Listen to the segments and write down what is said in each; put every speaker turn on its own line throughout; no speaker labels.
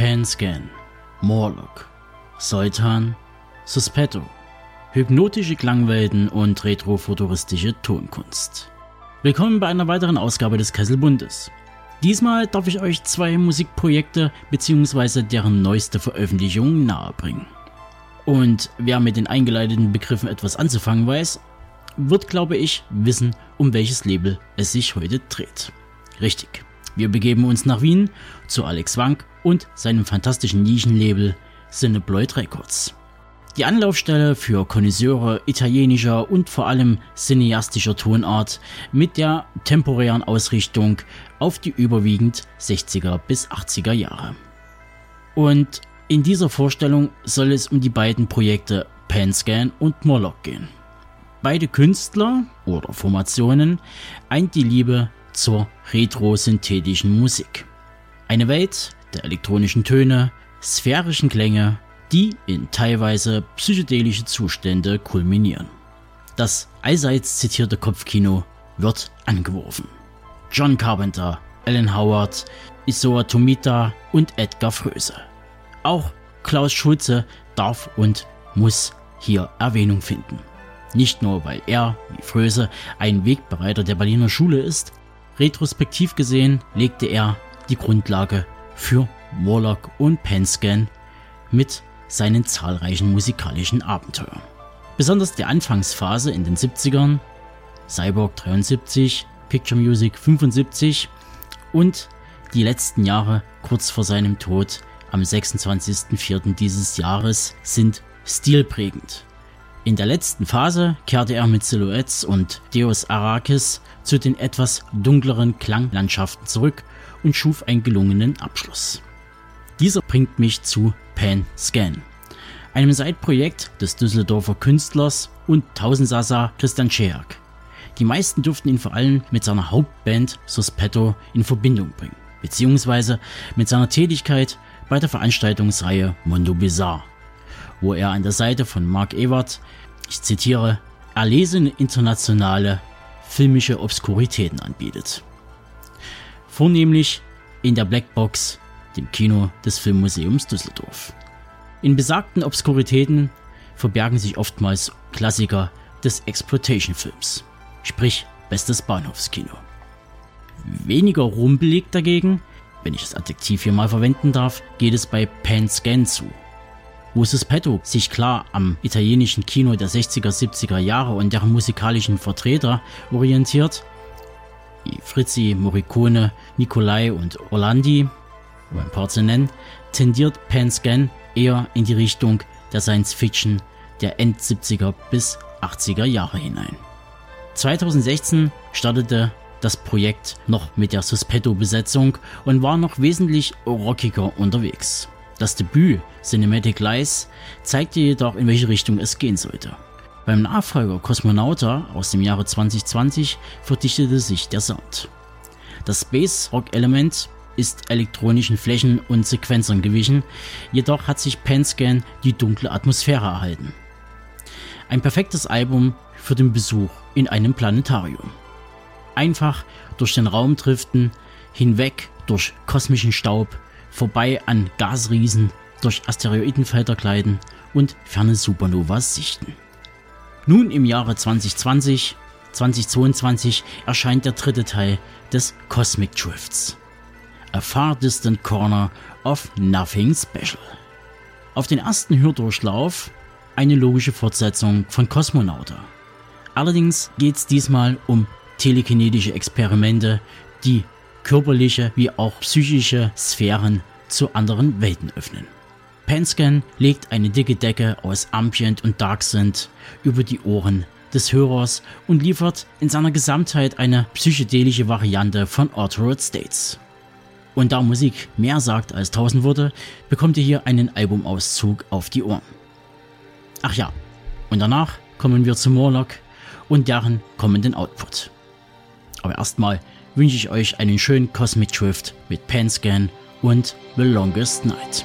Panscan, Morlock, Seutan, Suspetto, hypnotische Klangwelten und retrofuturistische Tonkunst. Willkommen bei einer weiteren Ausgabe des Kesselbundes. Diesmal darf ich euch zwei Musikprojekte bzw. deren neueste Veröffentlichung nahebringen. Und wer mit den eingeleiteten Begriffen etwas anzufangen weiß, wird, glaube ich, wissen, um welches Label es sich heute dreht. Richtig. Wir begeben uns nach Wien zu Alex Wank und seinem fantastischen Nischenlabel Cinebloid Records. Die Anlaufstelle für Konnoisseure italienischer und vor allem cineastischer Tonart mit der temporären Ausrichtung auf die überwiegend 60er bis 80er Jahre. Und in dieser Vorstellung soll es um die beiden Projekte Panscan und Moloch gehen. Beide Künstler oder Formationen eint die Liebe zur retrosynthetischen Musik. Eine Welt der elektronischen Töne, sphärischen Klänge, die in teilweise psychedelische Zustände kulminieren. Das allseits zitierte Kopfkino wird angeworfen. John Carpenter, Alan Howard, Isoa Tomita und Edgar Fröse. Auch Klaus Schulze darf und muss hier Erwähnung finden. Nicht nur, weil er, wie Fröse, ein Wegbereiter der Berliner Schule ist, retrospektiv gesehen legte er die Grundlage für Warlock und Penscan mit seinen zahlreichen musikalischen Abenteuern. Besonders die Anfangsphase in den 70ern, Cyborg 73, Picture Music 75 und die letzten Jahre kurz vor seinem Tod am 26.04. dieses Jahres sind stilprägend. In der letzten Phase kehrte er mit Silhouettes und Deus Arrakis zu den etwas dunkleren Klanglandschaften zurück und schuf einen gelungenen Abschluss. Dieser bringt mich zu Pan Scan, einem Seitprojekt des Düsseldorfer Künstlers und Tausendsasa Christian Scheak. Die meisten dürften ihn vor allem mit seiner Hauptband Suspetto in Verbindung bringen, beziehungsweise mit seiner Tätigkeit bei der Veranstaltungsreihe Mondo Bizarre, wo er an der Seite von Mark Ewart, ich zitiere, erlesene internationale filmische Obskuritäten anbietet. Vornehmlich in der Blackbox dem Kino des Filmmuseums Düsseldorf. In besagten Obskuritäten verbergen sich oftmals Klassiker des Exploitation-Films, sprich bestes Bahnhofskino. Weniger rumpelig dagegen, wenn ich das Adjektiv hier mal verwenden darf, geht es bei Pan Scan zu, wo Suspetto sich klar am italienischen Kino der 60er, 70er Jahre und deren musikalischen Vertreter orientiert, wie Fritzi, Morricone, Nicolai und Orlandi, um ein paar zu nennen, tendiert Panscan eher in die Richtung der Science Fiction der End 70er bis 80er Jahre hinein. 2016 startete das Projekt noch mit der Suspetto-Besetzung und war noch wesentlich rockiger unterwegs. Das Debüt Cinematic Lies zeigte jedoch, in welche Richtung es gehen sollte. Beim Nachfolger Cosmonauta aus dem Jahre 2020 verdichtete sich der Sound. Das Space Rock Element ist elektronischen Flächen und Sequenzern gewichen, jedoch hat sich Penscan die dunkle Atmosphäre erhalten. Ein perfektes Album für den Besuch in einem Planetarium. Einfach durch den Raum driften, hinweg durch kosmischen Staub, vorbei an Gasriesen, durch Asteroidenfelder gleiten und ferne Supernovas sichten. Nun im Jahre 2020, 2022 erscheint der dritte Teil des Cosmic Drifts. A Far Distant Corner of Nothing Special. Auf den ersten Hördurchlauf eine logische Fortsetzung von Kosmonauta. Allerdings geht es diesmal um telekinetische Experimente, die körperliche wie auch psychische Sphären zu anderen Welten öffnen. Penscan legt eine dicke Decke aus Ambient und Dark Synth über die Ohren des Hörers und liefert in seiner Gesamtheit eine psychedelische Variante von Altered States. Und da Musik mehr sagt als tausend Worte, bekommt ihr hier einen Albumauszug auf die Ohren. Ach ja, und danach kommen wir zu Morlock und deren kommenden Output. Aber erstmal wünsche ich euch einen schönen Cosmic Drift mit Panscan und The Longest Night.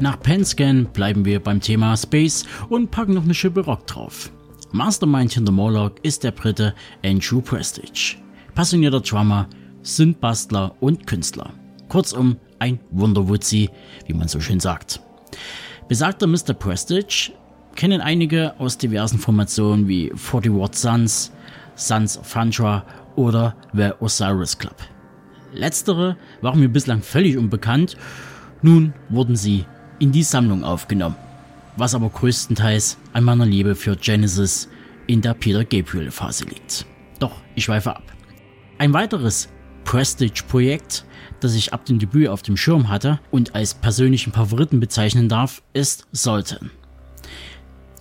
Nach Penscan bleiben wir beim Thema Space und packen noch eine Schippe Rock drauf. Mastermind hinter Morlock ist der Brite Andrew Prestige. Passionierter Drummer, Synthbastler und Künstler. Kurzum, ein Wunderwutzi, wie man so schön sagt. Besagter Mr. Prestige kennen einige aus diversen Formationen wie 40 Watt Suns, Sons of Fandra oder The Osiris Club. Letztere waren mir bislang völlig unbekannt, nun wurden sie in die Sammlung aufgenommen, was aber größtenteils an meiner Liebe für Genesis in der Peter Gabriel Phase liegt. Doch ich schweife ab. Ein weiteres Prestige-Projekt, das ich ab dem Debüt auf dem Schirm hatte und als persönlichen Favoriten bezeichnen darf, ist Sultan.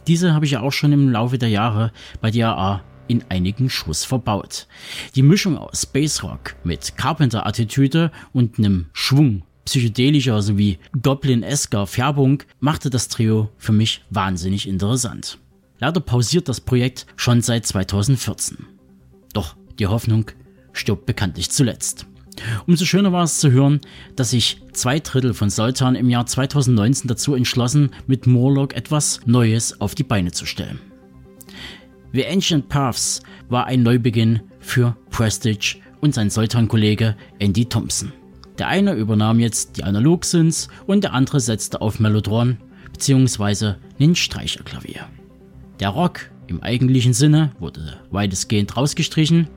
Diese habe ich ja auch schon im Laufe der Jahre bei DAA in einigen Schuss verbaut. Die Mischung aus Space Rock mit Carpenter-Attitüde und einem Schwung psychedelischer sowie Goblin-esker Färbung machte das Trio für mich wahnsinnig interessant. Leider pausiert das Projekt schon seit 2014. Doch die Hoffnung stirbt bekanntlich zuletzt. Umso schöner war es zu hören, dass sich zwei Drittel von Sultan im Jahr 2019 dazu entschlossen, mit Morlock etwas Neues auf die Beine zu stellen. The Ancient Paths war ein Neubeginn für Prestige und sein Sultan-Kollege Andy Thompson. Der eine übernahm jetzt die Analog-Synths und der andere setzte auf Mellotron bzw. den Streicherklavier. Der Rock im eigentlichen Sinne wurde weitestgehend rausgestrichen.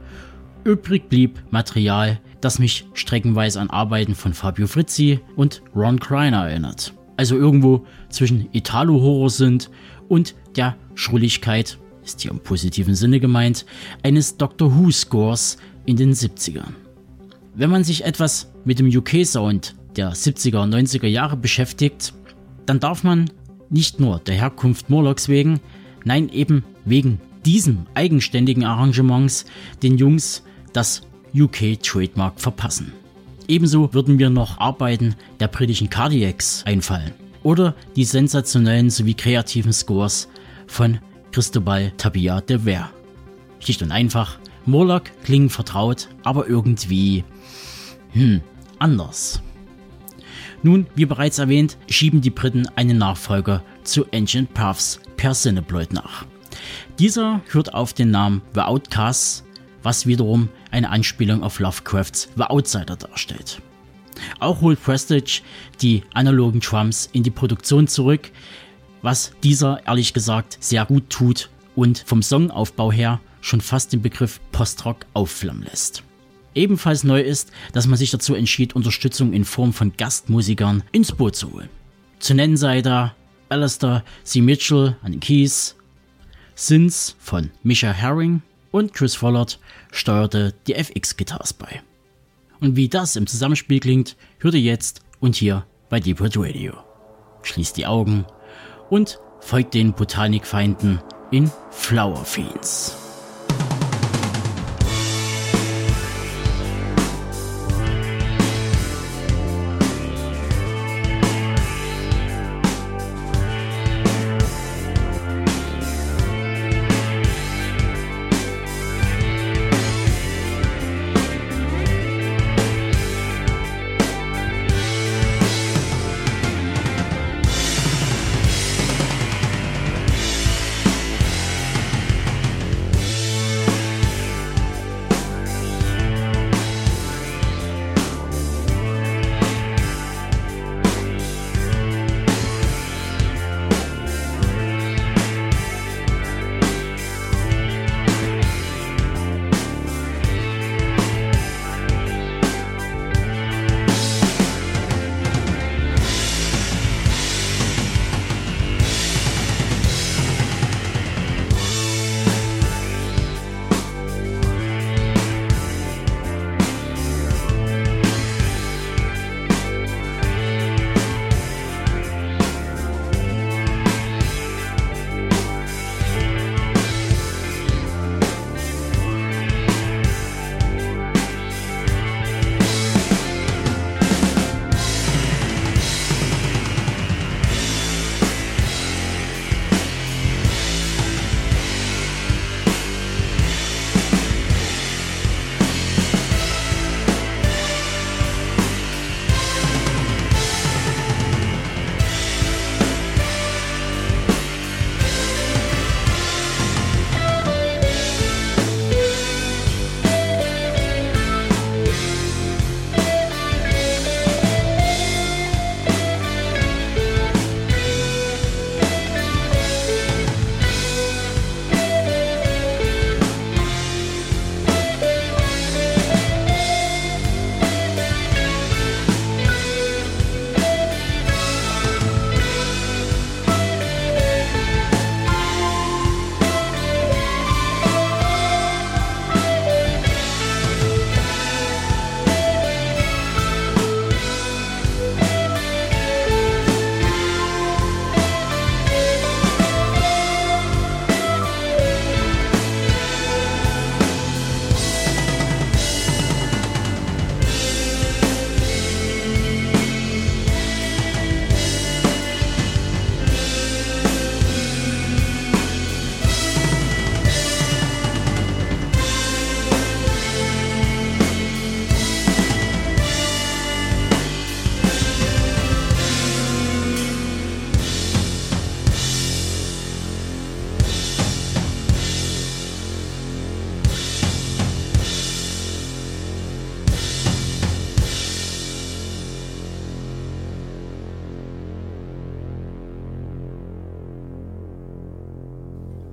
Übrig blieb Material, das mich streckenweise an Arbeiten von Fabio Frizzi und Ron Kreiner erinnert. Also irgendwo zwischen Italo-Horror sind und der Schrulligkeit, ist hier im positiven Sinne gemeint, eines Doctor Who-Scores in den 70ern. Wenn man sich etwas mit dem UK-Sound der 70er und 90er Jahre beschäftigt, dann darf man nicht nur der Herkunft Morlocks wegen, nein eben wegen diesem eigenständigen Arrangements den Jungs das UK-Trademark verpassen. Ebenso würden mir noch Arbeiten der britischen Cardiacs einfallen oder die sensationellen sowie kreativen Scores von Cristobal Tabia de Ver. Schlicht und einfach, Morlock klingen vertraut, aber irgendwie, hm, anders. Nun, wie bereits erwähnt, schieben die Briten einen Nachfolger zu Ancient Paths per Cineploid nach. Dieser hört auf den Namen The Outcasts, was wiederum eine Anspielung auf Lovecrafts The Outsider darstellt. Auch holt Prestige die analogen Drums in die Produktion zurück, was dieser ehrlich gesagt sehr gut tut und vom Songaufbau her schon fast den Begriff Postrock aufflammen lässt. Ebenfalls neu ist, dass man sich dazu entschied, Unterstützung in Form von Gastmusikern ins Boot zu holen. Zu nennen sei da Alistair C. Mitchell an den Keys, Sins von Misha Herring und Chris Follard steuerte die FX-Guitars bei. Und wie das im Zusammenspiel klingt, hört ihr jetzt und hier bei Deep Red Radio. Schließt die Augen und folgt den Botanikfeinden in Flower Fiends.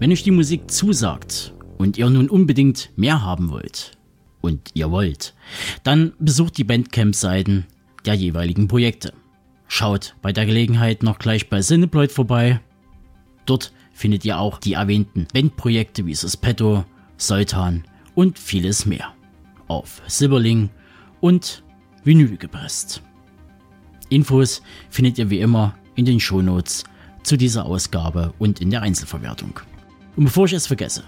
Wenn euch die Musik zusagt und ihr nun unbedingt mehr haben wollt, und ihr wollt, dann besucht die Bandcamp-Seiten der jeweiligen Projekte. Schaut bei der Gelegenheit noch gleich bei Cineploid vorbei. Dort findet ihr auch die erwähnten Bandprojekte wie Suspetto, Sultan und vieles mehr. Auf Silberling und Vinyl gepresst. Infos findet ihr wie immer in den Shownotes zu dieser Ausgabe und in der Einzelverwertung. Und bevor ich es vergesse,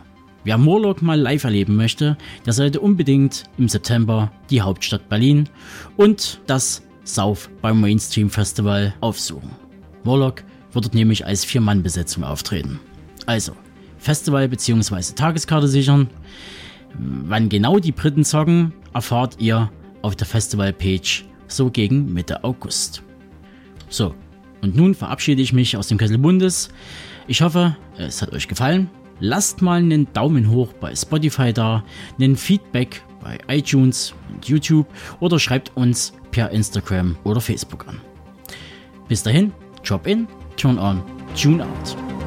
Wer Morlock mal live erleben möchte, der sollte unbedingt im September die Hauptstadt Berlin und das South beim Mainstream Festival aufsuchen. Morlock wird dort nämlich als Vier-Mann-Besetzung auftreten. Also, Festival bzw. Tageskarte sichern. Wann genau die Briten zocken, erfahrt ihr auf der Festival-Page so gegen Mitte August. So, und nun verabschiede ich mich aus dem Kessel Bundes. Ich hoffe, es hat euch gefallen Lasst mal einen Daumen hoch bei Spotify da, einen Feedback bei iTunes und YouTube oder schreibt uns per Instagram oder Facebook an. Bis dahin, Drop in, Turn on, Tune out.